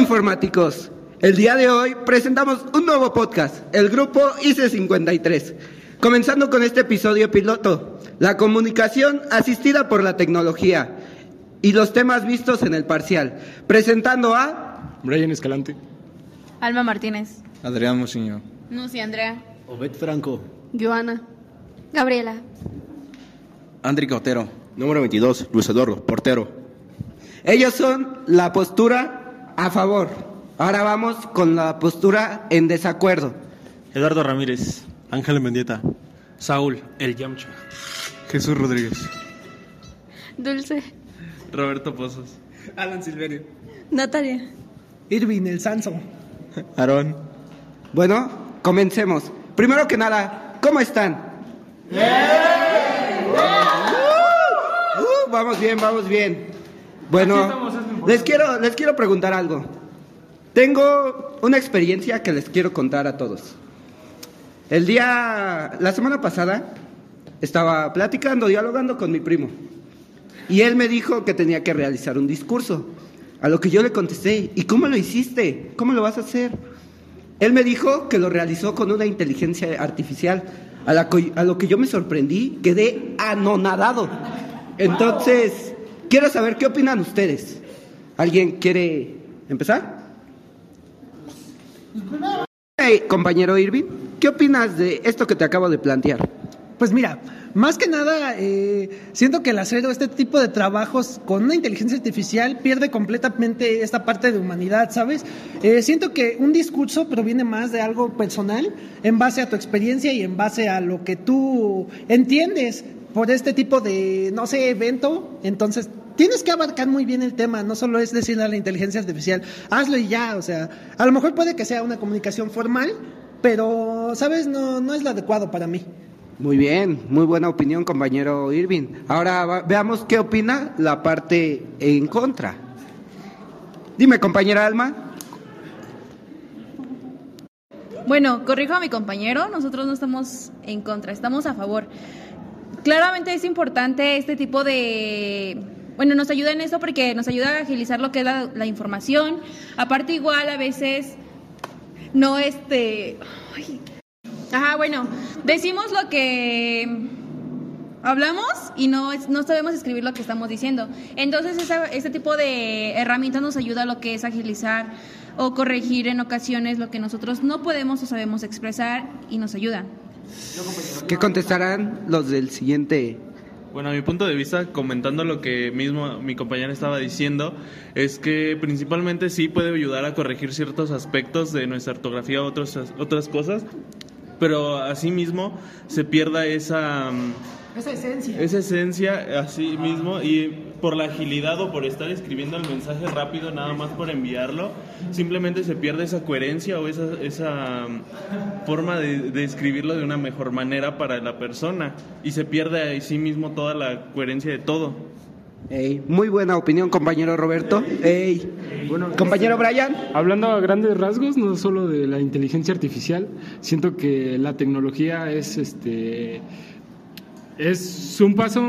informáticos. El día de hoy presentamos un nuevo podcast, el grupo IC53. Comenzando con este episodio piloto, la comunicación asistida por la tecnología y los temas vistos en el parcial. Presentando a Brian Escalante. Alma Martínez. Adrián Musiño. Nusi Andrea. Obed Franco. Joana. Gabriela. Andrick Otero. Número 22, Luis Eduardo, portero. Ellos son la postura a favor. Ahora vamos con la postura en desacuerdo. Eduardo Ramírez. Ángel Mendieta. Saúl, el Yamcha. Jesús Rodríguez. Dulce. Roberto Pozos. Alan Silverio. Natalia. Irving, el Sanso. Aarón. Bueno, comencemos. Primero que nada, ¿cómo están? Uh, vamos bien, vamos bien. Bueno, les quiero, les quiero preguntar algo. Tengo una experiencia que les quiero contar a todos. El día, la semana pasada, estaba platicando, dialogando con mi primo. Y él me dijo que tenía que realizar un discurso. A lo que yo le contesté, ¿y cómo lo hiciste? ¿Cómo lo vas a hacer? Él me dijo que lo realizó con una inteligencia artificial. A, la a lo que yo me sorprendí, quedé anonadado. Entonces, quiero saber qué opinan ustedes. ¿Alguien quiere empezar? Compañero Irving, ¿qué opinas de esto que te acabo de plantear? Pues mira, más que nada, eh, siento que el hacer este tipo de trabajos con una inteligencia artificial pierde completamente esta parte de humanidad, ¿sabes? Eh, siento que un discurso proviene más de algo personal, en base a tu experiencia y en base a lo que tú entiendes por este tipo de, no sé, evento. Entonces, tienes que abarcar muy bien el tema, no solo es decirle a la inteligencia artificial, hazlo y ya, o sea, a lo mejor puede que sea una comunicación formal, pero, ¿sabes? No, no es lo adecuado para mí. Muy bien, muy buena opinión, compañero Irving. Ahora veamos qué opina la parte en contra. Dime, compañera Alma. Bueno, corrijo a mi compañero, nosotros no estamos en contra, estamos a favor. Claramente es importante este tipo de... Bueno, nos ayuda en eso porque nos ayuda a agilizar lo que es la, información. Aparte igual a veces no este... ay. Ajá, bueno, decimos lo que hablamos y no, no sabemos escribir lo que estamos diciendo. Entonces, esa- tipo de herramientas nos ayuda a lo que es agilizar o corregir en ocasiones lo que nosotros no podemos o sabemos expresar y nos ayuda. ¿Qué contestarán los del siguiente? Bueno, a mi punto de vista, comentando lo que mismo mi compañera estaba diciendo, es que principalmente sí puede ayudar a corregir ciertos aspectos de nuestra ortografía, otros, otras cosas, pero asimismo se pierda esa, mm, Esa esencia. esa esencia así mismo y por la agilidad o por estar escribiendo el mensaje rápido nada más por enviarlo, simplemente se pierde esa coherencia o esa, esa mm, forma de, de escribirlo de una mejor manera para la persona y se pierde así mismo toda la coherencia de todo. Ey, muy buena opinión, compañero Roberto. Ey. compañero Brian. Hablando a grandes rasgos, no solo de la inteligencia artificial, siento que la tecnología es este es un paso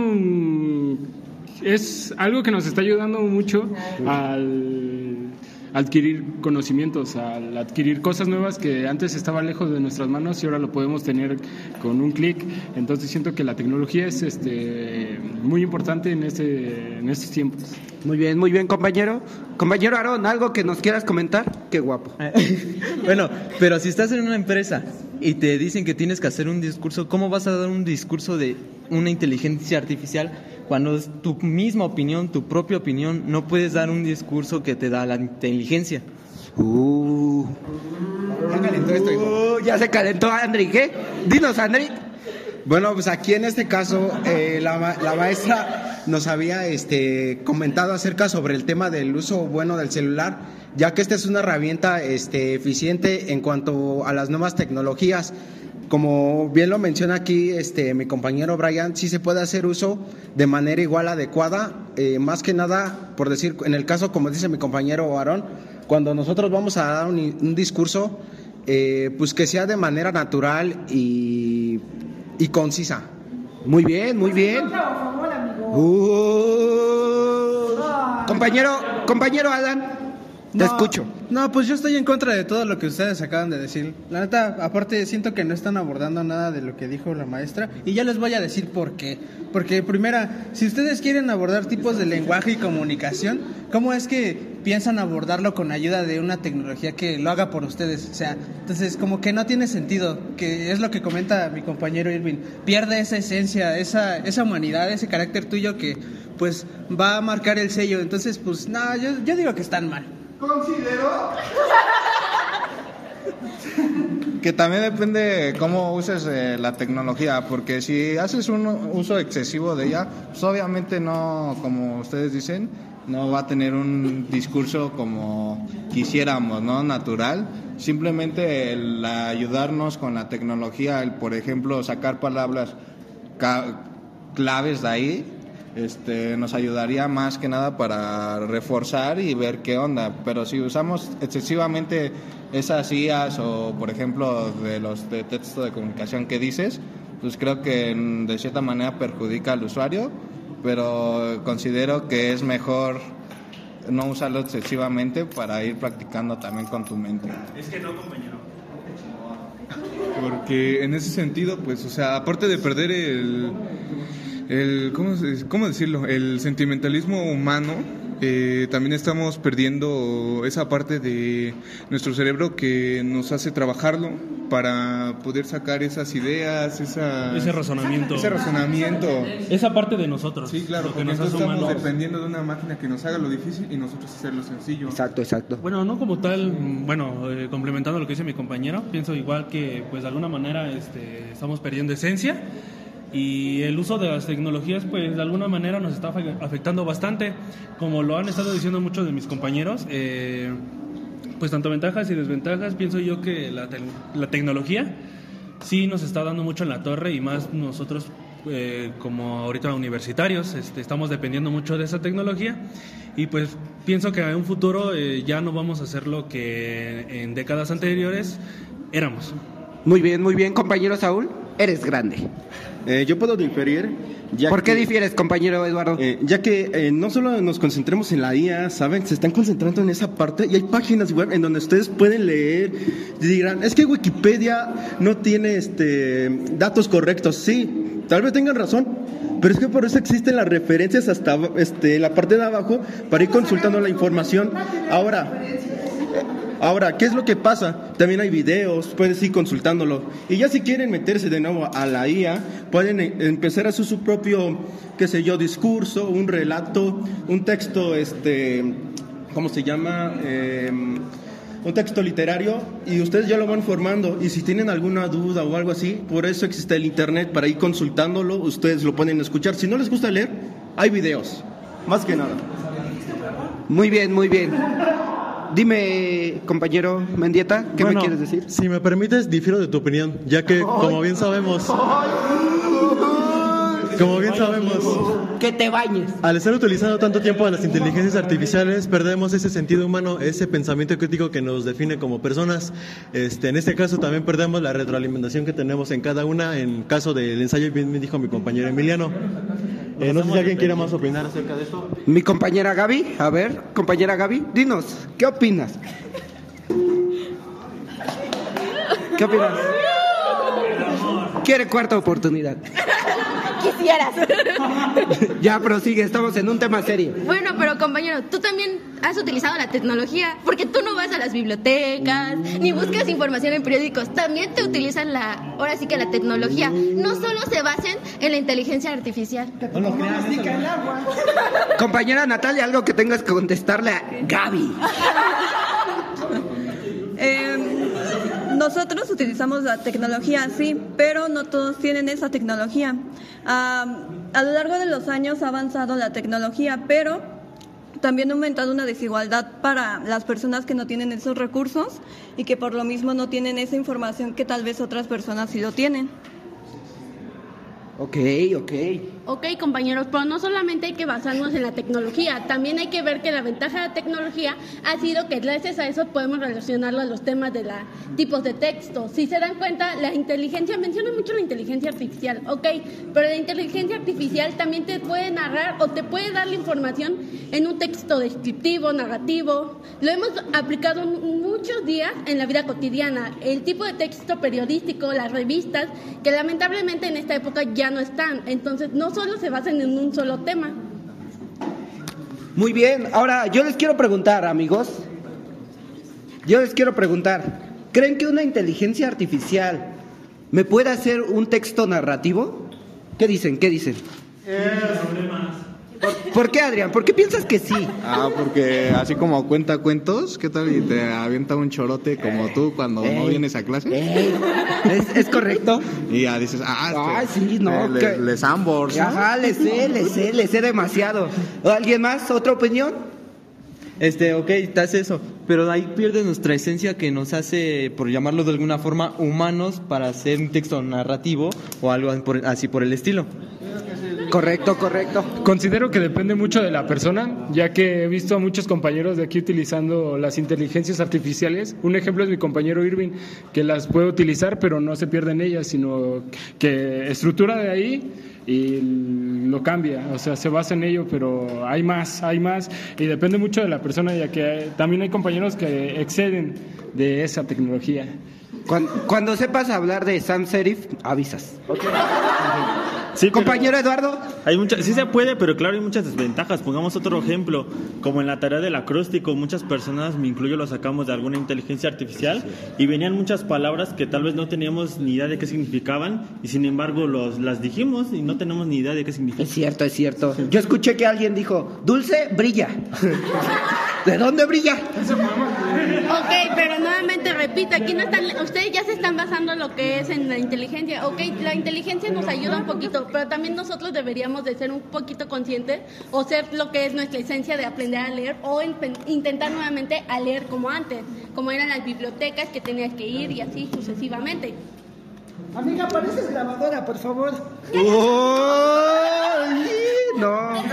es algo que nos está ayudando mucho al adquirir conocimientos, al adquirir cosas nuevas que antes estaban lejos de nuestras manos y ahora lo podemos tener con un clic. Entonces siento que la tecnología es este muy importante en este en estos tiempos. Muy bien, muy bien, compañero. Compañero Aarón, ¿algo que nos quieras comentar? Qué guapo. Bueno, pero si estás en una empresa y te dicen que tienes que hacer un discurso, ¿cómo vas a dar un discurso de una inteligencia artificial cuando es tu misma opinión, tu propia opinión? No puedes dar un discurso que te da la inteligencia. Uh. Ya calentó esto, hijo. Uh, ya se calentó Andri, ¿qué? Dinos, Andri. Bueno, pues aquí en este caso eh, la, ma- la maestra nos había este, comentado acerca sobre el tema del uso bueno del celular, ya que esta es una herramienta este, eficiente en cuanto a las nuevas tecnologías. Como bien lo menciona aquí este, mi compañero Brian, sí se puede hacer uso de manera igual adecuada, eh, más que nada, por decir, en el caso, como dice mi compañero Aarón, cuando nosotros vamos a dar un, un discurso, eh, pues que sea de manera natural y, y concisa. Muy bien, muy bien. Uh. Compañero, compañero Alan. Te No, escucho. No, pues yo estoy en contra de todo lo que ustedes acaban de decir. La neta, aparte siento que no están abordando nada de lo que dijo la maestra y ya les voy a decir por qué. Porque primera, si ustedes quieren abordar tipos de lenguaje y comunicación, ¿cómo es que piensan abordarlo con ayuda de una tecnología que lo haga por ustedes? O sea, entonces como que no tiene sentido, que es lo que comenta mi compañero Irving. Pierde esa esencia, esa, esa humanidad, ese carácter tuyo que pues va a marcar el sello. Entonces, pues no, yo, yo digo que están mal. Considero Que también depende cómo uses eh, la tecnología, porque si haces un uso excesivo de ella, pues obviamente no, como ustedes dicen, no va a tener un discurso como quisiéramos, ¿no? Natural. Simplemente el ayudarnos con la tecnología, el, por ejemplo, sacar palabras claves de ahí, este, nos ayudaría más que nada para reforzar y ver qué onda. Pero si usamos excesivamente esas IAs o, por ejemplo, de los de texto de comunicación que dices, pues creo que de cierta manera perjudica al usuario, pero considero que es mejor no usarlo excesivamente para ir practicando también con tu mente. Es que no, compañero. Porque en ese sentido, pues, o sea, aparte de perder el, el ¿cómo, cómo decirlo? El sentimentalismo humano, eh, también estamos perdiendo esa parte de nuestro cerebro que nos hace trabajarlo para poder sacar esas ideas, esa, Ese razonamiento. Ese razonamiento. Esa parte de nosotros. Sí, claro, lo que porque nos hace entonces estamos humanos. dependiendo de una máquina que nos haga lo difícil y nosotros hacerlo sencillo. Exacto, exacto. Bueno, no como tal, bueno, eh, complementando lo que dice mi compañero, pienso igual que pues de alguna manera este, estamos perdiendo esencia y el uso de las tecnologías pues de alguna manera nos está afe- afectando bastante, como lo han estado diciendo muchos de mis compañeros, eh, pues tanto ventajas y desventajas, pienso yo que la, te- la tecnología sí nos está dando mucho en la torre y más nosotros eh, como ahorita universitarios este, estamos dependiendo mucho de esa tecnología y pues pienso que en un futuro eh, ya no vamos a hacer lo que en décadas anteriores éramos. Muy bien, muy bien, compañero Saúl. Eres grande. Eh, yo puedo diferir. Ya ¿Por qué que- difieres, compañero Eduardo? Eh, ya que eh, no solo nos concentremos en la IA, ¿saben? Se están concentrando en esa parte y hay páginas web en donde ustedes pueden leer y dirán, es que Wikipedia no tiene este, datos correctos. Sí, tal vez tengan razón, pero es que por eso existen las referencias hasta este, la parte de abajo para ir consultando la información. Ahora, Ahora, ¿qué es lo que pasa? También hay videos, puedes ir consultándolo. Y ya si quieren meterse de nuevo a la IA, pueden eh, empezar a hacer su propio, qué sé yo, discurso, un relato, un texto, este, ¿cómo se llama? Eh, un texto literario y ustedes ya lo van formando y si tienen alguna duda o algo así, por eso existe el internet para ir consultándolo, ustedes lo pueden escuchar. Si no les gusta leer, hay videos, más que nada. Muy bien, muy bien. Dime, compañero Mendieta, ¿qué me quieres decir? Si me permites, difiero de tu opinión, ya que, como bien sabemos, como bien sabemos, Que te bañes. al estar utilizando tanto tiempo a las inteligencias artificiales, perdemos ese sentido humano, ese pensamiento crítico que nos define como personas. Este, en este caso, también perdemos la retroalimentación que tenemos en cada una. En caso del ensayo, bien me dijo mi compañero Emiliano. Eh, no sé si alguien quiera más opinar acerca de esto. Mi compañera Gaby, a ver, compañera Gaby, dinos, ¿qué opinas? ¿Qué opinas? Quiere cuarta oportunidad. Quisieras. Ya prosigue, estamos en un tema serio. Bueno, pero compañero, tú también has utilizado la tecnología, porque tú no vas a las bibliotecas, ni buscas información en periódicos, también te utilizan la, ahora sí que la tecnología. No solo se basen en la inteligencia artificial. Compañera Natalia, algo que tengas que contestarle a Gaby. Eh, nosotros utilizamos la tecnología, sí, pero no todos tienen esa tecnología. A lo largo de los años ha avanzado la tecnología, pero también ha aumentado una desigualdad para las personas que no tienen esos recursos y que por lo mismo no tienen esa información que tal vez otras personas sí lo tienen. Ok, ok. Ok, compañeros, pero no solamente hay que basarnos en la tecnología, también hay que ver que la ventaja de la tecnología ha sido que gracias a eso podemos relacionarlo a los temas de los tipos de texto. Si se dan cuenta, la inteligencia, menciona mucho la inteligencia artificial, ok, pero la inteligencia artificial también te puede narrar o te puede dar la información en un texto descriptivo, narrativo. Lo hemos aplicado muchos días en la vida cotidiana. El tipo de texto periodístico, las revistas, que lamentablemente en esta época ya no están. Entonces, no solo se basan en un solo tema. Muy bien, ahora yo les quiero preguntar, amigos. Yo les quiero preguntar, ¿creen que una inteligencia artificial me puede hacer un texto narrativo? ¿Qué dicen? ¿Qué dicen? ¿Por qué, Adrián? ¿Por qué piensas que sí? Ah, porque así como cuenta cuentos, ¿qué tal? Y te avienta un chorote como tú cuando no vienes a clase. ¿Es, es correcto? Y ya dices, ah, este, sí, no. que- les ambos, ¿no? Ajá, le sé, le sé, le sé demasiado. ¿Alguien más? ¿Otra opinión? Este, ok, te hace eso, pero ahí pierde nuestra esencia que nos hace, por llamarlo de alguna forma, humanos para hacer un texto narrativo o algo así por el estilo. Correcto, correcto. Considero que depende mucho de la persona, ya que he visto a muchos compañeros de aquí utilizando las inteligencias artificiales. Un ejemplo es mi compañero Irving, que las puede utilizar, pero no se pierde en ellas, sino que estructura de ahí y lo cambia. O sea, se basa en ello, pero hay más, hay más. Y depende mucho de la persona, ya que hay- también hay compañeros que exceden de esa tecnología. Cuando, cuando sepas hablar de sans serif, avisas. Sí, pero Compañero Eduardo. Hay mucha, sí se puede, pero claro, hay muchas desventajas. Pongamos otro ejemplo, como en la tarea del acróstico, muchas personas, me incluyo, lo sacamos de alguna inteligencia artificial y venían muchas palabras que tal vez no teníamos ni idea de qué significaban y sin embargo los, las dijimos y no tenemos ni idea de qué significan. Es cierto, es cierto. Yo escuché que alguien dijo, dulce brilla. ¿De dónde brilla? Ok, pero nuevamente repito, aquí no están, ustedes ya se están basando en lo que es en la inteligencia. Ok, la inteligencia nos ayuda un poquito, pero también nosotros deberíamos de ser un poquito conscientes o ser lo que es nuestra esencia de aprender a leer o en- intentar nuevamente a leer como antes, como eran las bibliotecas que tenías que ir y así sucesivamente. Amiga, pareces grabadora, por favor. Uy, no.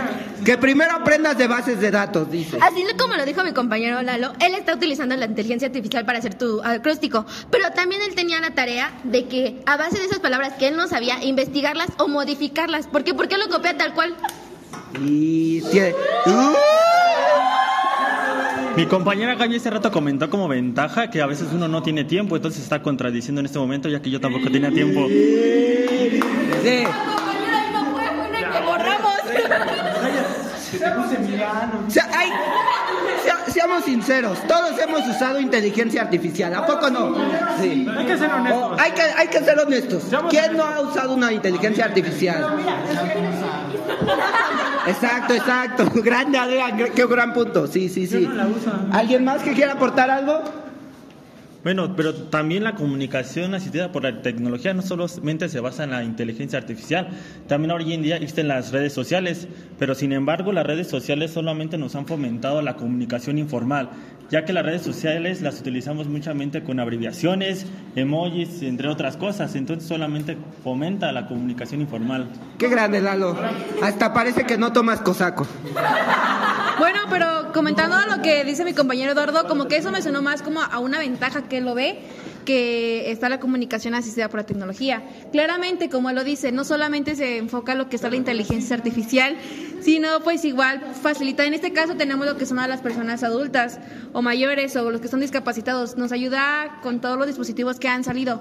Que primero aprendas de bases de datos, dice. Así como lo dijo mi compañero Lalo, él está utilizando la inteligencia artificial para hacer tu acróstico, pero también él tenía la tarea de que a base de esas palabras que él no sabía, investigarlas o modificarlas. ¿Por qué? Porque lo copia tal cual. Y tiene... Mi compañera Gaby hace rato comentó como ventaja que a veces uno no tiene tiempo, entonces está contradiciendo en este momento ya que yo tampoco tenía tiempo. Sí. Sea, hay- sea- seamos sinceros, todos hemos usado inteligencia artificial, ¿a poco no? Sí. Hay que ser honestos. O- hay, que, hay que ser honestos. ¿Quién no ha usado una inteligencia artificial? Exacto, exacto. Grande, Adrián, qué gran punto. Sí, sí, sí. ¿Alguien más que quiera aportar algo? Bueno, pero también la comunicación asistida por la tecnología no solamente se basa en la inteligencia artificial, también hoy en día existen las redes sociales, pero sin embargo las redes sociales solamente nos han fomentado la comunicación informal, ya que las redes sociales las utilizamos muchamente con abreviaciones, emojis, entre otras cosas, entonces solamente fomenta la comunicación informal. Qué grande, Lalo. Hasta parece que no tomas cosaco. Bueno, pero comentando lo que dice mi compañero Eduardo, como que eso me sonó más como a una ventaja que lo ve, que está la comunicación asistida por la tecnología. Claramente, como lo dice, no solamente se enfoca lo que está la inteligencia artificial, sino pues igual facilita. En este caso tenemos lo que son a las personas adultas o mayores o los que son discapacitados. Nos ayuda con todos los dispositivos que han salido.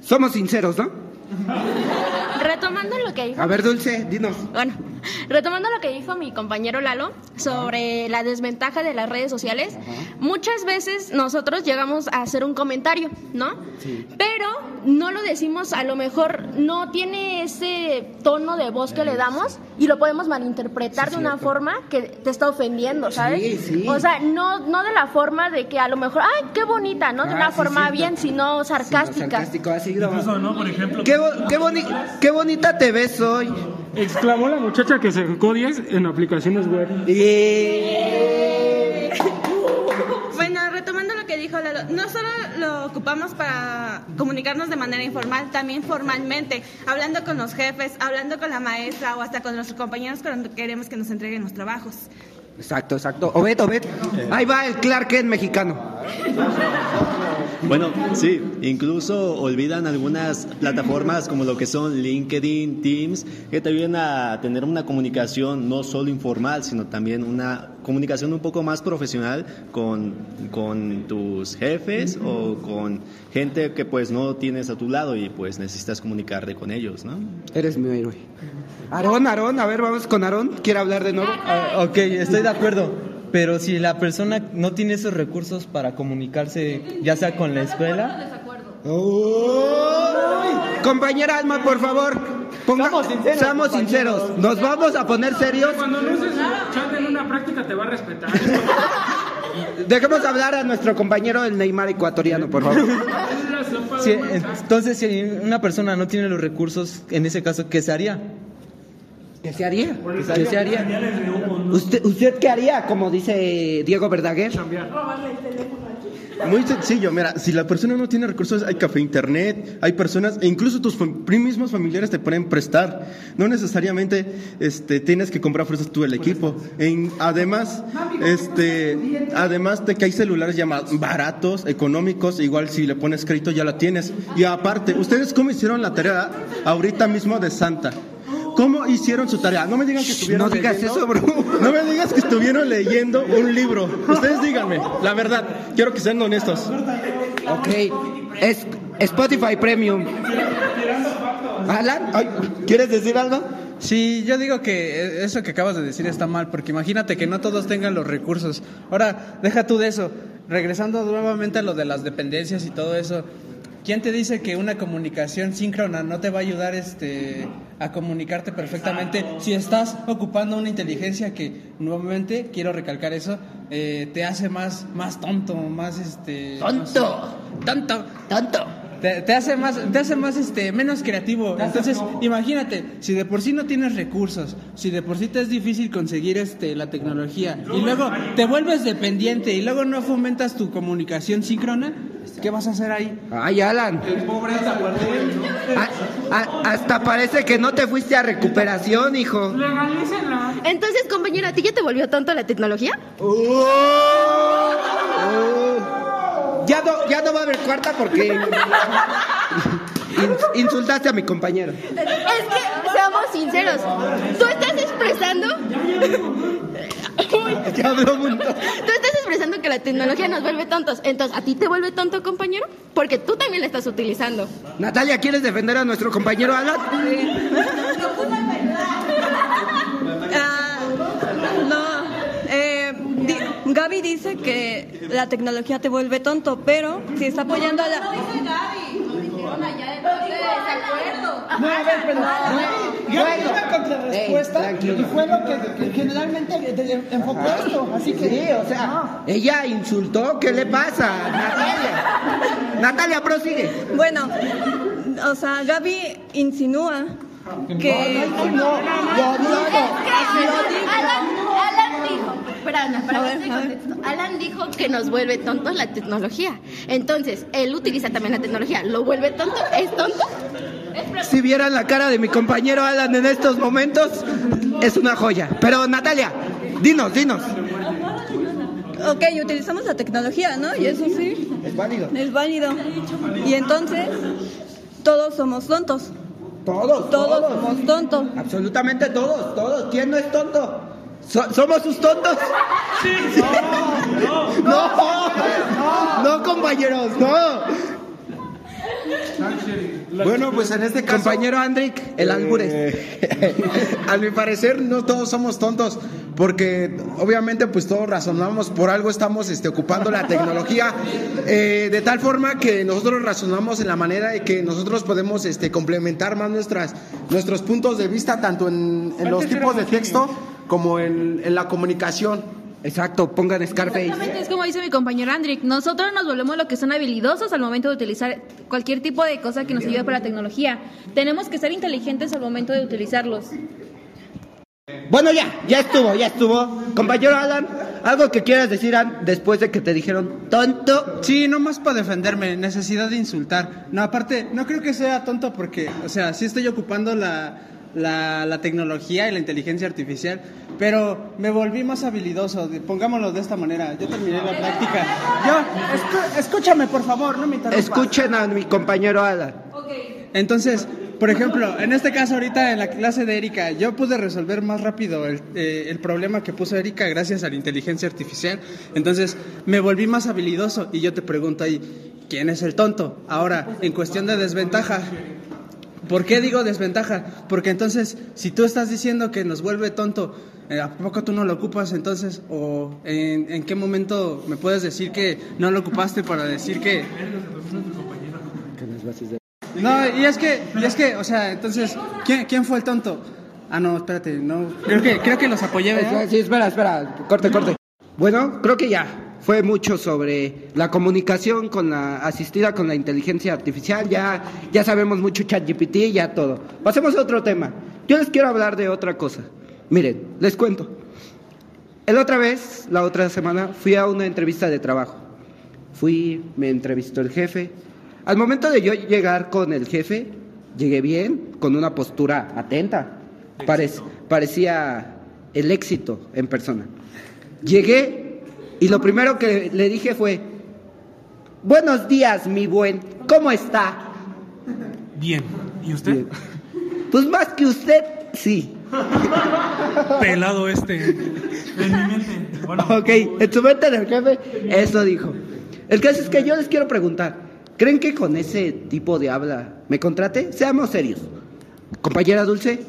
Somos sinceros, ¿no? Retomando lo que dijo. A ver, Dulce, dinos. Bueno, retomando lo que dijo mi compañero Lalo sobre la desventaja de las redes sociales, muchas veces nosotros llegamos a hacer un comentario, ¿no? Pero no lo decimos, a lo mejor no tiene ese tono de voz que le damos y lo podemos malinterpretar Sí, de una forma que te está ofendiendo, ¿sabes? Sí, sí. O sea, no, no de la forma de que a lo mejor, ay, qué bonita, ¿no? De Ah, una sí, forma cierto. bien, sino sarcástica. sarcástico, así no. Incluso, ¿no? Por ejemplo, Qué, bo- qué, boni- qué bonita te ves hoy. Exclamó la muchacha que sacó 10 en aplicaciones web. Bueno, retomando lo que dijo Lalo, no solo lo ocupamos para comunicarnos de manera informal, también formalmente, hablando con los jefes, hablando con la maestra o hasta con nuestros compañeros cuando queremos que nos entreguen los trabajos. Exacto, exacto. Obed, Obed. Ahí va el Clark Kent mexicano. Bueno, sí, incluso olvidan algunas plataformas como lo que son LinkedIn, Teams, que te ayudan a tener una comunicación no solo informal, sino también una comunicación un poco más profesional con, con tus jefes o con gente que pues no tienes a tu lado y pues necesitas comunicarte con ellos, ¿no? Eres mi héroe. Aarón, Aarón, a ver, vamos con Aarón. ¿Quiere hablar de nuevo? Ah, ok, estoy de acuerdo. Pero si la persona no tiene esos recursos para comunicarse, ya sea con la escuela. Compañera Alma, por favor, ponga, seamos sinceros. Nos vamos a poner serios. Cuando no uses chat en una práctica te va a respetar. Dejemos hablar a nuestro compañero el Neymar ecuatoriano, por favor. Sí, entonces, si una persona no tiene los recursos, en ese caso, ¿qué se haría? ¿Qué se haría? ¿Qué se haría? ¿Usted, ¿Usted qué haría, como dice Diego Verdaguer? Muy sencillo, mira, si la persona no tiene recursos, hay café internet, hay personas, e incluso tus fam- mismos familiares te pueden prestar. No necesariamente este, tienes que comprar fuerzas tú el equipo. En- además, este, además de que hay celulares ya más baratos, económicos, igual si le pones crédito ya la tienes. Y aparte, ¿ustedes cómo hicieron la tarea ahorita mismo de Santa? ¿Cómo hicieron su tarea? No me digan que estuvieron No digas leyendo- eso, bro. No me digas que estuvieron leyendo un libro. Ustedes díganme, la verdad. Quiero que sean honestos. Ok, es Spotify Premium. Alan, ay, ¿quieres decir algo? Sí, yo digo que eso que acabas de decir está mal, porque imagínate que no todos tengan los recursos. Ahora, deja tú de eso. Regresando nuevamente a lo de las dependencias y todo eso, ¿quién te dice que una comunicación síncrona no te va a ayudar este, a comunicarte perfectamente si estás ocupando una inteligencia que, nuevamente, quiero recalcar eso, eh, te hace más, más tonto, más este... ¡Tonto! ¡Tonto! ¡Tonto! Te, te hace más, te hace más este, menos creativo. Entonces, imagínate, si de por sí no tienes recursos, si de por sí te es difícil conseguir este, la tecnología, y luego te vuelves dependiente y luego no fomentas tu comunicación síncrona, ¿qué vas a hacer ahí? Ay, Alan. A- a- hasta parece que no te fuiste a recuperación, hijo. Entonces, compañera, ¿a ti ya te volvió tonto la tecnología? Ya no, ya no va a haber cuarta porque in- insultaste a mi compañero. Es que, seamos sinceros, tú estás expresando... Ya habló mucho. Tú estás expresando que la tecnología nos vuelve tontos. Entonces, ¿a ti te vuelve tonto, compañero? Porque tú también la estás utilizando. Natalia, ¿quieres defender a nuestro compañero Alan? Ah, no, eh, di- Gaby dice que la tecnología te vuelve tonto, pero si está apoyando a la... No, a ver, pero Gaby dio una contrarrespuesta y fue lo que, que generalmente enfocó esto. Así que. Sí, o sea, ella insultó. ¿Qué le pasa? Natalia. Natalia, prosigue. Bueno, o sea, Gaby insinúa que... No, Alan dijo, espera, Ana, para A darte ver, a ver. contexto. Alan dijo que nos vuelve tontos la tecnología. Entonces, él utiliza también la tecnología. ¿Lo vuelve tonto? ¿Es tonto? Si vieran la cara de mi compañero Alan en estos momentos, es una joya. Pero Natalia, dinos, dinos. Ok, utilizamos la tecnología, ¿no? Y eso sí. Es válido. Es válido. Y entonces, todos somos tontos. Todos, Todos todos. somos tontos. Absolutamente todos, todos. ¿Quién no es tonto? So- ¿Somos sus tontos? No, no, no, compañeros, no. Bueno, pues en este caso. Compañero Andrick, el albures. Eh, a mi parecer, no todos somos tontos, porque obviamente, pues todos razonamos, por algo estamos este, ocupando la tecnología, eh, de tal forma que nosotros razonamos en la manera de que nosotros podemos este, complementar más nuestras, nuestros puntos de vista, tanto en, en los tipos de texto como en, en la comunicación. Exacto, pongan Scarface. Exactamente, es como dice mi compañero Andrick. Nosotros nos volvemos lo que son habilidosos al momento de utilizar cualquier tipo de cosa que nos ayude para la tecnología. Tenemos que ser inteligentes al momento de utilizarlos. Bueno, ya, ya estuvo, ya estuvo. Compañero Alan, algo que quieras decir después de que te dijeron tonto. Sí, no más para defenderme, necesidad de insultar. No, aparte, no creo que sea tonto porque, o sea, sí estoy ocupando la, la, la tecnología y la inteligencia artificial, pero me volví más habilidoso, pongámoslo de esta manera. Yo terminé la práctica. Yo, escúchame, por favor, no me interrumpas. Escuchen a mi compañero Alan. Entonces, por ejemplo, en este caso ahorita en la clase de Erika, yo pude resolver más rápido el, eh, el problema que puso Erika gracias a la inteligencia artificial. Entonces, me volví más habilidoso y yo te pregunto ahí, ¿quién es el tonto? Ahora, en cuestión de desventaja, ¿por qué digo desventaja? Porque entonces, si tú estás diciendo que nos vuelve tonto, eh, ¿a poco tú no lo ocupas entonces? ¿O en, en qué momento me puedes decir que no lo ocupaste para decir que... No, y es que, y es que, o sea, entonces, ¿quién, quién fue el tonto? Ah, no, espérate, no. Creo que, creo que los apoyé, ¿verdad? Sí, espera, espera, corte, corte. Bueno, creo que ya. Fue mucho sobre la comunicación con la asistida con la inteligencia artificial. Ya, ya sabemos mucho ChatGPT, ya todo. Pasemos a otro tema. Yo les quiero hablar de otra cosa. Miren, les cuento. El otra vez, la otra semana, fui a una entrevista de trabajo. Fui, me entrevistó el jefe. Al momento de yo llegar con el jefe, llegué bien, con una postura atenta. Parec- parecía el éxito en persona. Llegué y lo primero que le dije fue, buenos días, mi buen, ¿cómo está? Bien. ¿Y usted? Pues más que usted, sí. Pelado este. En mi mente. Bueno. Ok, en su mente del jefe, eso dijo. El caso es que yo les quiero preguntar, ¿creen que con ese tipo de habla me contrate? Seamos serios. Compañera Dulce,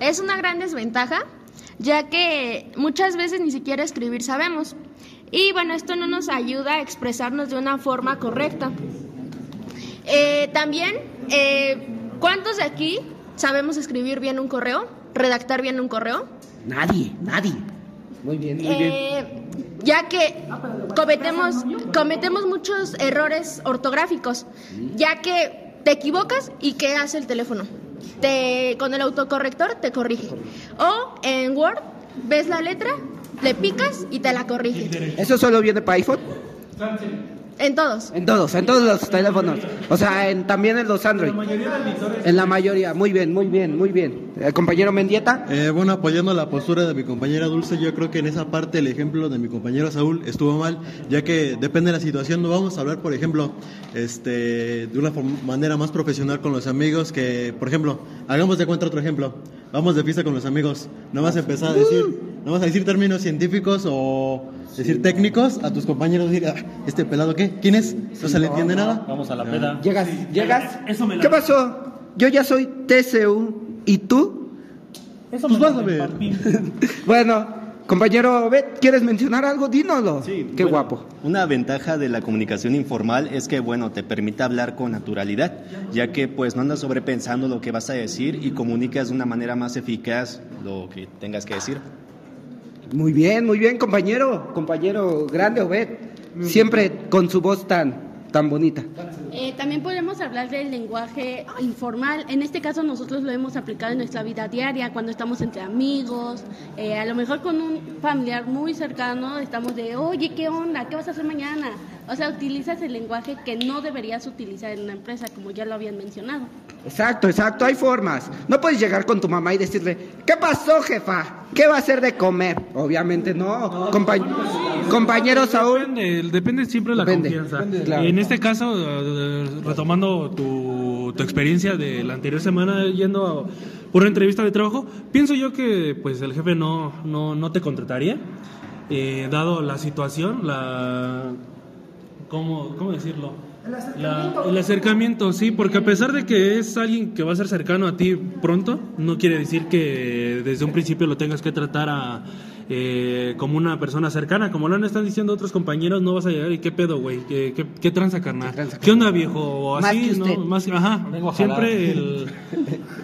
Es una gran desventaja, ya que muchas veces ni siquiera escribir sabemos. Y bueno, esto no nos ayuda a expresarnos de una forma correcta. Eh, también, eh, ¿cuántos de aquí sabemos escribir bien un correo? ¿Redactar bien un correo? nadie, nadie. Muy bien, muy bien. Eh, ya que cometemos, cometemos muchos errores ortográficos, ya que te equivocas y ¿qué hace el teléfono? Te, con el autocorrector te corrige. O en Word ves la letra, le picas y te la corrige. ¿Eso solo viene para iPhone? En todos. En todos, en todos los teléfonos. O sea, en, también en los Android. En la mayoría. Muy bien, muy bien, muy bien. El compañero Mendieta. Eh, bueno, apoyando la postura de mi compañera Dulce, yo creo que en esa parte el ejemplo de mi compañero Saúl estuvo mal, ya que depende de la situación. No vamos a hablar, por ejemplo, este, de una manera más profesional con los amigos, que, por ejemplo, hagamos de cuenta otro ejemplo. Vamos de fiesta con los amigos. No vas a empezar a decir, no vas a decir términos científicos o decir técnicos a tus compañeros, decir, "Ah, este pelado qué, ¿quién es? No se le entiende nada. Vamos a la peda. Llegas, llegas. Eso me la- ¿Qué pasó? Yo ya soy TCU. ¿Y tú? Eso Pues me vas lo a ver. Bueno, compañero Bet, ¿quieres mencionar algo? Dínoslo. Qué Bueno, guapo. Una ventaja de la comunicación informal es que, bueno, te permite hablar con naturalidad, ya que pues no andas sobrepensando lo que vas a decir y comunicas de una manera más eficaz lo que tengas que decir. Muy bien, muy bien, compañero. Compañero grande, Obed. Siempre con su voz tan, tan bonita. Eh, también podemos hablar del lenguaje informal. En este caso nosotros lo hemos aplicado en nuestra vida diaria, cuando estamos entre amigos, eh, a lo mejor con un familiar muy cercano, estamos de, oye, ¿qué onda? ¿Qué vas a hacer mañana? O sea, utilizas el lenguaje que no deberías utilizar en una empresa, como ya lo habían mencionado. Exacto, exacto, hay formas. No puedes llegar con tu mamá y decirle, ¿qué pasó, jefa? ¿Qué va a hacer de comer? Obviamente no. Compañ- compañero Saúl. Depende, depende siempre de la Depende, confianza. depende, claro. En este caso, retomando tu, tu experiencia de la anterior semana yendo a por una entrevista de trabajo, pienso yo que pues el jefe no, no, no te contrataría, eh, dado la situación, la... ¿Cómo, cómo decirlo? La- el acercamiento, sí, porque a pesar de que es alguien que va a ser cercano a ti pronto, no quiere decir que desde un principio lo tengas que tratar a, eh, como una persona cercana. Como lo están diciendo otros compañeros, no vas a llegar y qué pedo, güey, qué, qué, qué tranza, carnal. ¿Qué onda, viejo? O Más así. ¿no? Más, ajá, Vengo siempre el...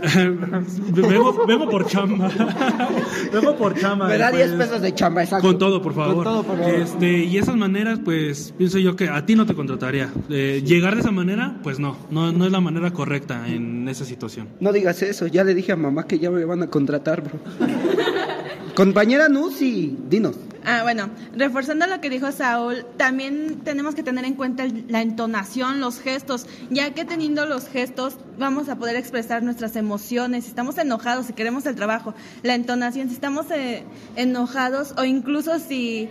vengo, vengo por chamba. vengo por chamba. Me da pues. 10 pesos de chamba, exacto. Con todo, por favor. Con todo, por favor. Este, y esas maneras, pues, pienso yo que a ti no te contrataría. Eh, llegar de esa manera, pues no, no, no es la manera correcta en esa situación. No digas eso, ya le dije a mamá que ya me van a contratar, bro. Compañera Nusi, dinos. Ah, bueno, reforzando lo que dijo Saúl, también tenemos que tener en cuenta la entonación, los gestos, ya que teniendo los gestos vamos a poder expresar nuestras emociones. Si estamos enojados, si queremos el trabajo, la entonación, si estamos eh, enojados o incluso si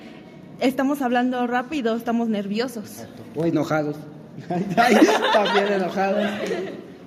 estamos hablando rápido, estamos nerviosos. O enojados. También enojados.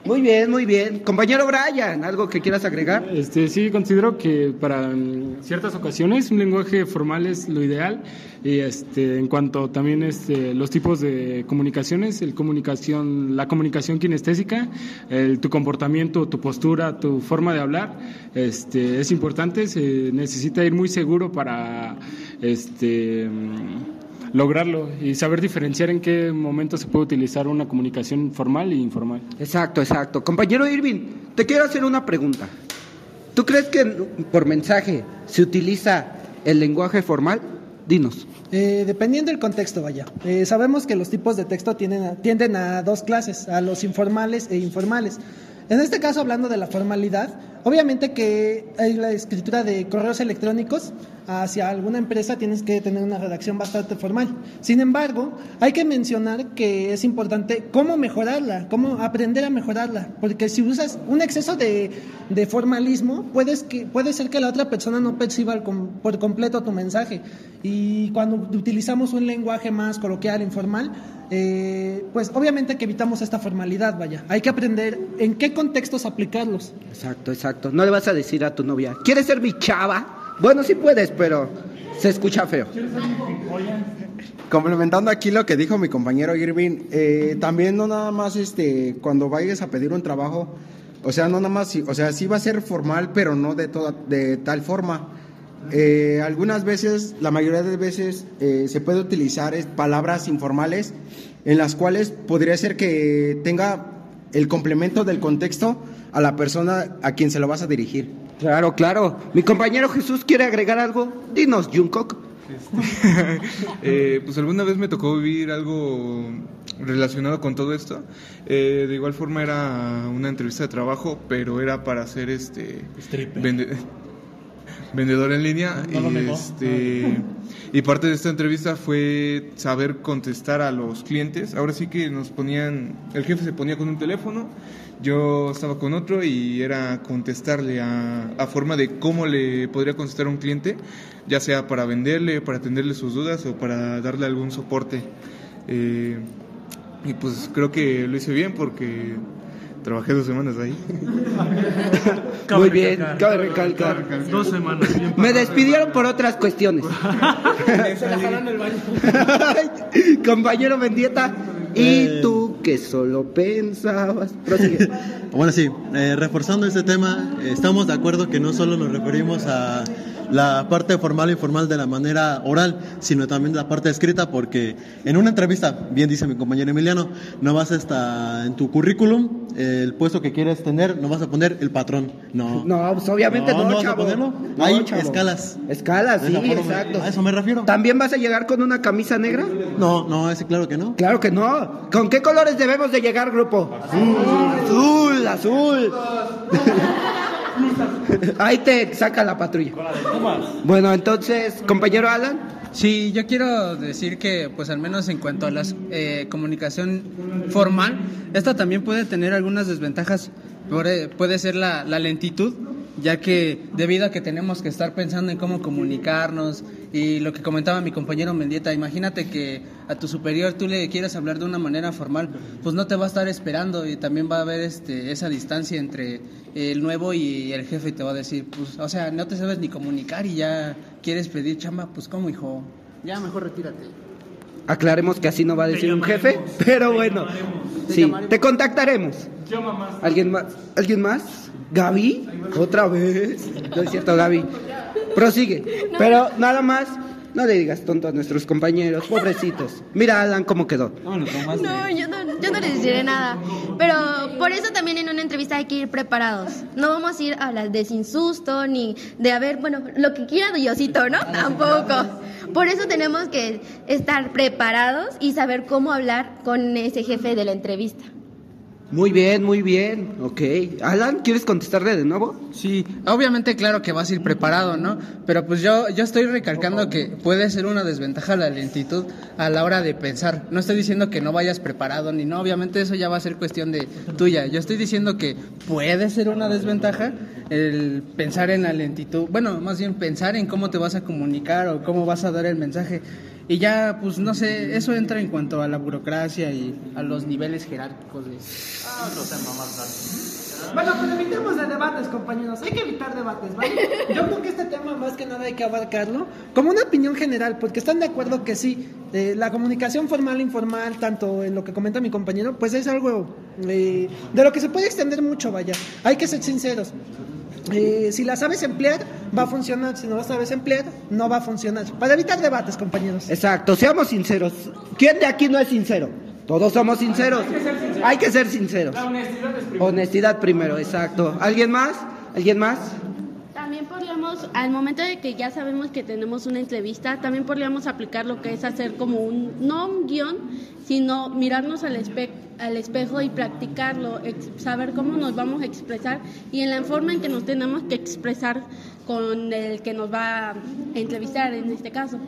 Muy bien, muy bien. Compañero Brian, ¿algo que quieras agregar? Este, sí, considero que para mm, ciertas ocasiones un lenguaje formal es lo ideal. Y este, en cuanto también este, los tipos de comunicaciones, el comunicación, la comunicación kinestésica, el- tu comportamiento, tu postura, tu forma de hablar, este, es importante. Se necesita ir muy seguro para este, mm, lograrlo y saber diferenciar en qué momento se puede utilizar una comunicación formal e informal. Exacto, exacto. Compañero Irving, te quiero hacer una pregunta. ¿Tú crees que por mensaje se utiliza el lenguaje formal? Dinos. Eh, dependiendo del contexto, vaya. Eh, sabemos que los tipos de texto tienden a, tienden a dos clases, a los informales e informales. En este caso, hablando de la formalidad, obviamente que hay la escritura de correos electrónicos hacia alguna empresa tienes que tener una redacción bastante formal. Sin embargo, hay que mencionar que es importante cómo mejorarla, cómo aprender a mejorarla, porque si usas un exceso de, de formalismo, puedes que, puede ser que la otra persona no perciba por completo tu mensaje. Y cuando utilizamos un lenguaje más coloquial, informal, eh, pues obviamente que evitamos esta formalidad, vaya. Hay que aprender en qué contextos aplicarlos. Exacto, exacto. No le vas a decir a tu novia, ¿quieres ser mi chava? Bueno, sí puedes, pero se escucha feo. Complementando aquí lo que dijo mi compañero Irving, eh, también no nada más este cuando vayas a pedir un trabajo, o sea, no nada más, o sea, sí va a ser formal, pero no de toda, de tal forma. Eh, algunas veces, la mayoría de veces, eh, se puede utilizar palabras informales en las cuales podría ser que tenga el complemento del contexto a la persona a quien se lo vas a dirigir. Claro, claro. Mi compañero Jesús quiere agregar algo. Dinos, Jungkook. Eh, pues alguna vez me tocó vivir algo relacionado con todo esto. Eh, de igual forma era una entrevista de trabajo, pero era para ser este vende- vendedor en línea No y este y parte de esta entrevista fue saber contestar a los clientes. Ahora sí que nos ponían, el jefe se ponía con un teléfono, yo estaba con otro y era contestarle a, a forma de cómo le podría contestar a un cliente, ya sea para venderle, para atenderle sus dudas o para darle algún soporte. Eh, y pues creo que lo hice bien porque trabajé dos semanas ahí. Muy bien, cabe recalcar. Dos semanas. bien Me despidieron por otras cuestiones. Compañero Mendieta, ¿y Eh. tú que solo pensabas? Prosigue. Bueno, sí, eh, reforzando este tema, estamos de acuerdo que no solo nos referimos a la parte formal e informal de la manera oral, sino también la parte escrita, porque en una entrevista, bien dice mi compañero Emiliano, no vas hasta en tu currículum, el puesto que quieres tener, no vas a poner el patrón. No. No, pues obviamente no, vas a chavo. ponerlo. No, Hay chavo. escalas. Escalas, sí, exacto. A eso me refiero. ¿También vas a llegar con una camisa negra? No, no, ese claro que no. Claro que no. ¿Con qué colores debemos de llegar, grupo? Azul, azul. Ahí te saca la patrulla. Bueno, entonces, compañero Alan. Sí, yo quiero decir que, pues al menos en cuanto a la comunicación formal, esta también puede tener algunas desventajas. Puede, puede ser la, la lentitud, ya que debido a que tenemos que estar pensando en cómo comunicarnos y lo que comentaba mi compañero Mendieta, imagínate que a tu superior tú le quieres hablar de una manera formal, pues no te va a estar esperando y también va a haber este, esa distancia entre el nuevo y el jefe y te va a decir, pues, o sea, no te sabes ni comunicar y ya quieres pedir chamba, pues ¿cómo hijo? Ya mejor retírate. Aclaremos que así no va a decir un jefe, pero bueno. Sí, te contactaremos. ¿Alguien más? ¿Alguien más? ¿Gaby? ¿Otra vez? No es cierto, Gaby. Prosigue. Pero nada más, no le digas tonto a nuestros compañeros, pobrecitos. Mira, Alan, cómo quedó. No, yo no, yo no les diré nada. Pero por eso también en una entrevista hay que ir preparados. No vamos a ir a hablar de sin susto, ni de a ver, bueno, lo que quiera Diosito, ¿no? Tampoco. Por eso tenemos que estar preparados y saber cómo hablar con ese jefe de la entrevista. Muy bien, muy bien. Ok. Alan, ¿quieres contestarle de nuevo? Sí, obviamente claro que vas a ir preparado, ¿no? Pero pues yo, yo estoy recalcando que puede ser una desventaja la lentitud a la hora de pensar. No estoy diciendo que no vayas preparado ni no, obviamente eso ya va a ser cuestión de tuya. Yo estoy diciendo que puede ser una desventaja el pensar en la lentitud. Bueno, más bien pensar en cómo te vas a comunicar o cómo vas a dar el mensaje. Y ya, pues no sé, eso entra en cuanto a la burocracia y a los niveles jerárquicos de... Bueno, pero evitemos de debates, compañeros. Hay que evitar debates, ¿vale? Yo creo que este tema más que nada hay que abarcarlo como una opinión general, porque están de acuerdo que sí, eh, la comunicación formal e informal, tanto en lo que comenta mi compañero, pues es algo eh, de lo que se puede extender mucho, vaya. Hay que ser sinceros. Eh, si la sabes emplear, va a funcionar. Si no la sabes emplear, no va a funcionar. Para evitar debates, compañeros. Exacto, seamos sinceros. ¿Quién de aquí no es sincero? Todos somos sinceros. Hay que ser sinceros. La honestidad es primero. Honestidad primero, exacto. ¿Alguien más? ¿Alguien más? También podríamos, al momento de que ya sabemos que tenemos una entrevista, también podríamos aplicar lo que es hacer como un, no un guion, sino mirarnos al, espe- al espejo y practicarlo, saber cómo nos vamos a expresar y en la forma en que nos tenemos que expresar con el que nos va a entrevistar en este caso,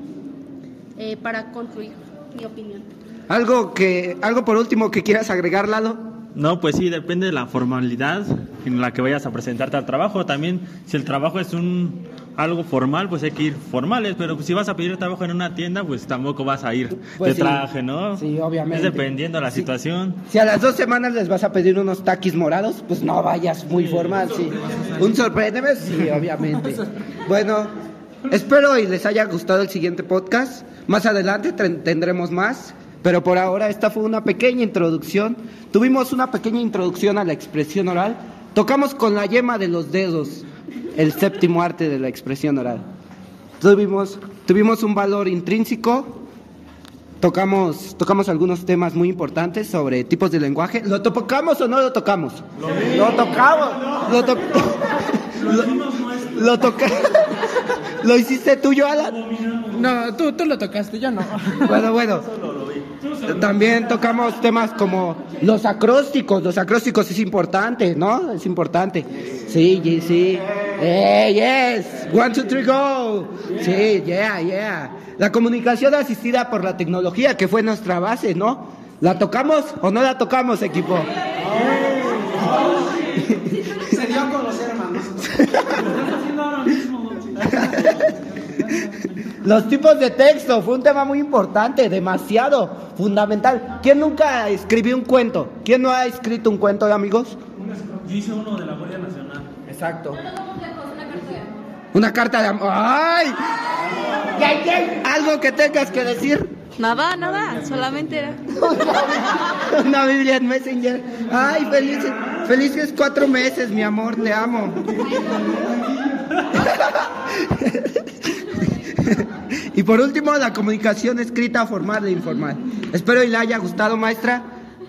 eh, para construir mi opinión. ¿Algo, que, algo por último que quieras agregar, Lalo? No, pues sí, depende de la formalidad en la que vayas a presentarte al trabajo. También, si el trabajo es un algo formal, pues hay que ir formales, pero si vas a pedir trabajo en una tienda, pues tampoco vas a ir Pues de sí. traje, ¿no? Sí, obviamente. Es dependiendo de la situación. Si a las dos semanas les vas a pedir unos taquis morados, pues no vayas muy formal, sí. Un sorpréndeme, sí, obviamente. Bueno, espero y les haya gustado el siguiente podcast. Más adelante ten- tendremos más, pero por ahora esta fue una pequeña introducción. Tuvimos una pequeña introducción a la expresión oral. Tocamos con la yema de los dedos el séptimo arte de la expresión oral. Tuvimos, tuvimos un valor intrínseco, Tocamos, tocamos algunos temas muy importantes sobre tipos de lenguaje. ¿Lo tocamos o no lo tocamos? Lo, tocamos. Lo, to- lo, lo toca- ¿Lo hiciste tuyo, Alan? No, tú, tú lo tocaste, yo no. Bueno, bueno. También tocamos temas como los acrósticos. Los acrósticos es importante, ¿no? Es importante. Sí, sí, sí. Eh, yes. One, two, three, go. Sí, yeah, yeah. La comunicación asistida por la tecnología, que fue nuestra base, ¿no? ¿La tocamos o no la tocamos, equipo? Se dio a conocer, hermanos. Los tipos de texto fue un tema muy importante, demasiado fundamental. ¿Quién nunca escribió un cuento? ¿Quién no ha escrito un cuento, amigos? Yo hice uno de la Guardia Nacional. Exacto. Una carta de amor. ¡Ay! ¿Algo que tengas que decir? Nada, nada, solamente era. Una Biblia en Messenger. Ay, felices, felices cuatro meses, mi amor, te amo. Y por último, la comunicación escrita, formal e informal. Espero y le haya gustado, maestra.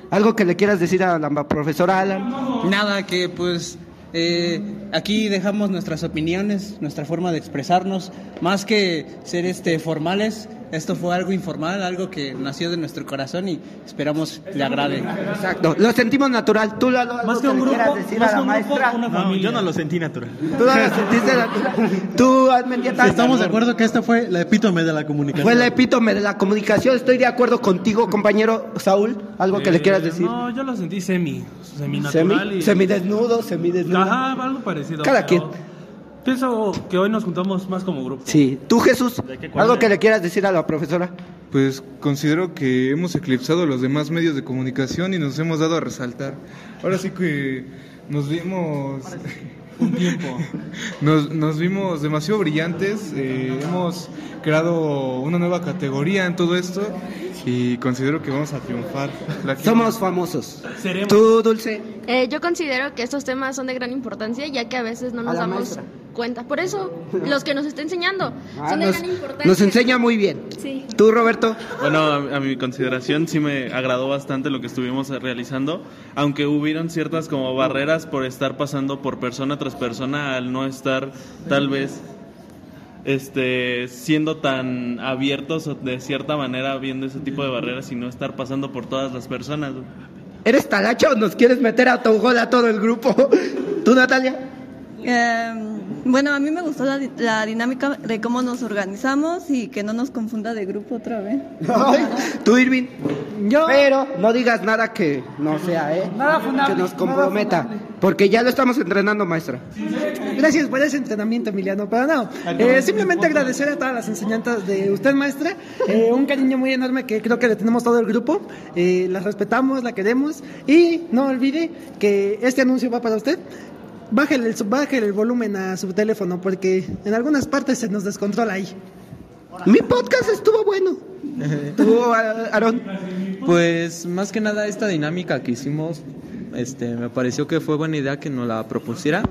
¿Algo que le quieras decir a la profesora Alan? Nada, que pues eh, aquí dejamos nuestras opiniones, nuestra forma de expresarnos, más que ser este formales. Esto fue algo informal, algo que nació de nuestro corazón y esperamos le agrade. Exacto, lo sentimos natural. Tú, Lalo, algo Más que que un grupo, decir más a que la un grupo, maestra. una No, yo no lo sentí natural. Tú no lo sentiste natural. Tú, Estamos de acuerdo que esta fue la epítome de la comunicación. Fue el epítome de la comunicación. Estoy de acuerdo contigo, compañero Saúl. Algo que le Eh, quieras decir. No, yo lo sentí semi, semi Semi, natural. y... semidesnudo, semidesnudo. Ajá, algo parecido. Cada pero Pienso que hoy nos juntamos más como grupo. Sí. Tú, Jesús, algo que le quieras decir a la profesora. Pues considero que hemos eclipsado los demás medios de comunicación y nos hemos dado a resaltar. Ahora sí que nos vimos... Un tiempo. Nos, nos vimos demasiado brillantes, eh, hemos creado una nueva categoría en todo esto y considero que vamos a triunfar. Somos famosos. Seremos. Tú, Dulce. Eh, yo considero que estos temas son de gran importancia ya que a veces no nos damos maestra. cuenta. Por eso, los que nos está enseñando Ah, son de nos, gran importancia. nos enseña muy bien. Sí. Tú, Roberto. Bueno, a, a mi consideración sí me agradó bastante lo que estuvimos realizando, aunque hubieron ciertas como barreras por estar pasando por persona tras persona al no estar tal vez este siendo tan abiertos o de cierta manera viendo ese tipo de barreras y no estar pasando por todas las personas. ¿Eres talacha o nos quieres meter a autogol a todo el grupo? ¿Tú, Natalia? Eh, bueno, a mí me gustó la, di- la dinámica de cómo nos organizamos y que no nos confunda de grupo otra vez. Ay, ¿Tú, Irving? Yo. Pero no digas nada que no sea, ¿eh? Nada fundable, Que nos nada comprometa. Porque ya lo estamos entrenando, maestra. Gracias por ese entrenamiento, Emiliano. Pero no, eh, simplemente agradecer a todas las enseñanzas de usted, maestra. Eh, un cariño muy enorme que creo que le tenemos todo el grupo. Eh, la respetamos, la queremos. Y no olvide que este anuncio va para usted. Bájale el, bájale el volumen a su teléfono porque en algunas partes se nos descontrola ahí. Mi podcast estuvo bueno. ¿Tú? Pues más que nada esta dinámica que hicimos, este, me pareció que fue buena idea que nos la propusiera,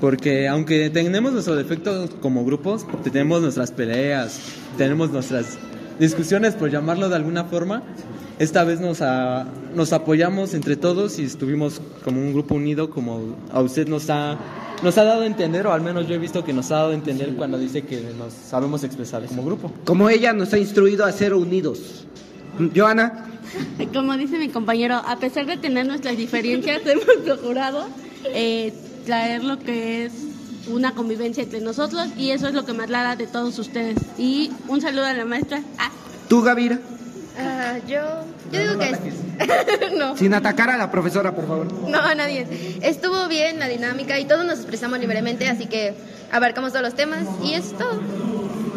porque aunque tenemos nuestros defectos como grupos, tenemos nuestras peleas, tenemos nuestras discusiones, por llamarlo de alguna forma, esta vez nos, a- nos apoyamos entre todos y estuvimos como un grupo unido, como a usted nos ha, nos ha dado a entender, o al menos yo he visto que nos ha dado a entender cuando dice que nos sabemos expresar como grupo. Como ella nos ha instruido a ser unidos. Joana. Como dice mi compañero, a pesar de tener nuestras diferencias, hemos procurado eh, traer lo que es una convivencia entre nosotros y eso es lo que me agrada de todos ustedes. Y un saludo a la maestra. Ah, ¿Tú, Gavira? Ah, yo, yo digo que es... no. Sin atacar a la profesora, por favor. No, a nadie. Estuvo bien la dinámica y todos nos expresamos libremente, así que abarcamos todos los temas y es todo.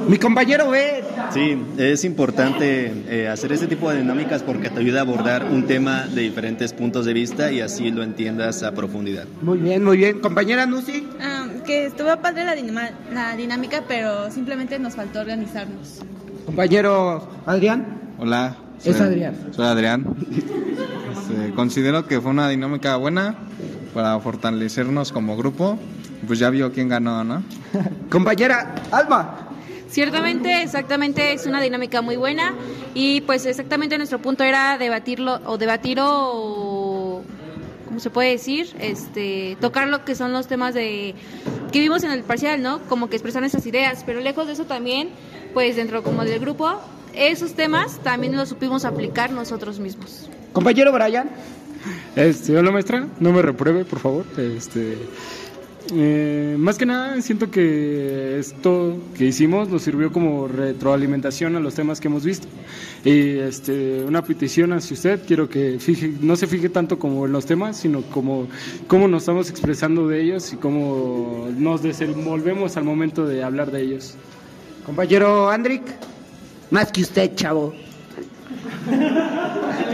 Mi compañero ve. Sí, es importante eh, hacer este tipo de dinámicas porque te ayuda a abordar un tema de diferentes puntos de vista y así lo entiendas a profundidad. Muy bien, muy bien. Compañera Nusi. Ah, que estuvo padre la, dinama- la dinámica, pero simplemente nos faltó organizarnos. Compañero Adrián. Hola. Es Adrián. Soy Adrián. Este, considero que fue una dinámica buena para fortalecernos como grupo. Pues ya vio quién ganó, ¿no? Compañera Alma. Ciertamente, exactamente, es una dinámica muy buena y pues exactamente nuestro punto era debatirlo o debatir o ¿cómo se puede decir? Este, tocar lo que son los temas de que vimos en el parcial, ¿no? Como que expresar nuestras ideas, pero lejos de eso también, pues dentro como del grupo, esos temas también los supimos aplicar nosotros mismos. Compañero Brian. Este, hola maestra, no me repruebe, por favor. Este, eh, más que nada, siento que esto que hicimos nos sirvió como retroalimentación a los temas que hemos visto. Y este, una petición hacia usted, quiero que fije, no se fije tanto como en los temas, sino como cómo nos estamos expresando de ellos y cómo nos desenvolvemos al momento de hablar de ellos. Compañero Andrick. Más que usted, chavo.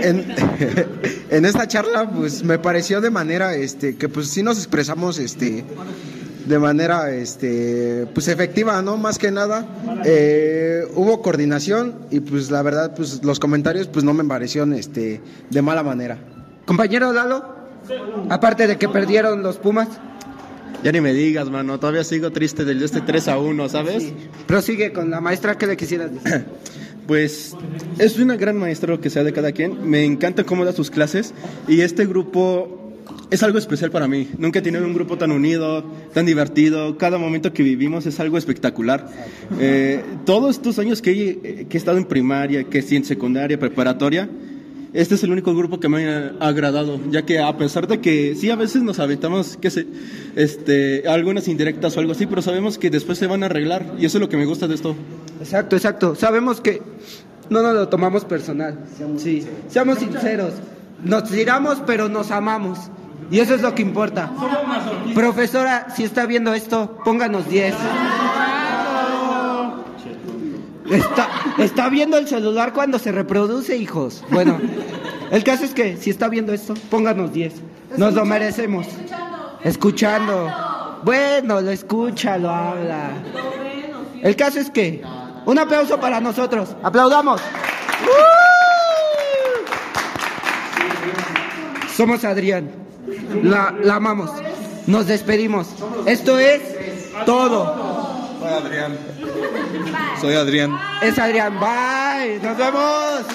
En, en esta charla, pues me pareció de manera, este, que pues sí nos expresamos, este, de manera, este, pues efectiva, ¿no? Más que nada, eh, hubo coordinación y pues la verdad, pues los comentarios, pues no me parecieron, este, de mala manera. Compañero Lalo. Aparte de que perdieron los Pumas. Ya ni me digas, mano, todavía sigo triste del este 3 a 1, ¿sabes? Prosigue con la maestra que le quisieras decir. Pues es una gran maestra lo que sea de cada quien. Me encanta cómo da sus clases y este grupo es algo especial para mí. Nunca he tenido un grupo tan unido, tan divertido. Cada momento que vivimos es algo espectacular. Eh, todos estos años que he, que he estado en primaria, que sí en secundaria, preparatoria, este es el único grupo que me ha agradado, ya que a pesar de que sí a veces nos aventamos, qué sé, este, algunas indirectas o algo así, pero sabemos que después se van a arreglar y eso es lo que me gusta de esto. Exacto, exacto. Sabemos que no nos lo tomamos personal. Sí, seamos sinceros. Nos tiramos, pero nos amamos. Y eso es lo que importa. Profesora, si está viendo esto, pónganos 10. Está, está viendo el celular cuando se reproduce, hijos. Bueno, el caso es que si está viendo esto, pónganos 10. Nos lo merecemos. Escuchando. Bueno, lo escucha, lo habla. El caso es que un aplauso para nosotros. Aplaudamos. Somos Adrián. La, la amamos. Nos despedimos. Esto es todo. Soy Adrián. Soy Adrián. Es Adrián. Bye. Nos vemos.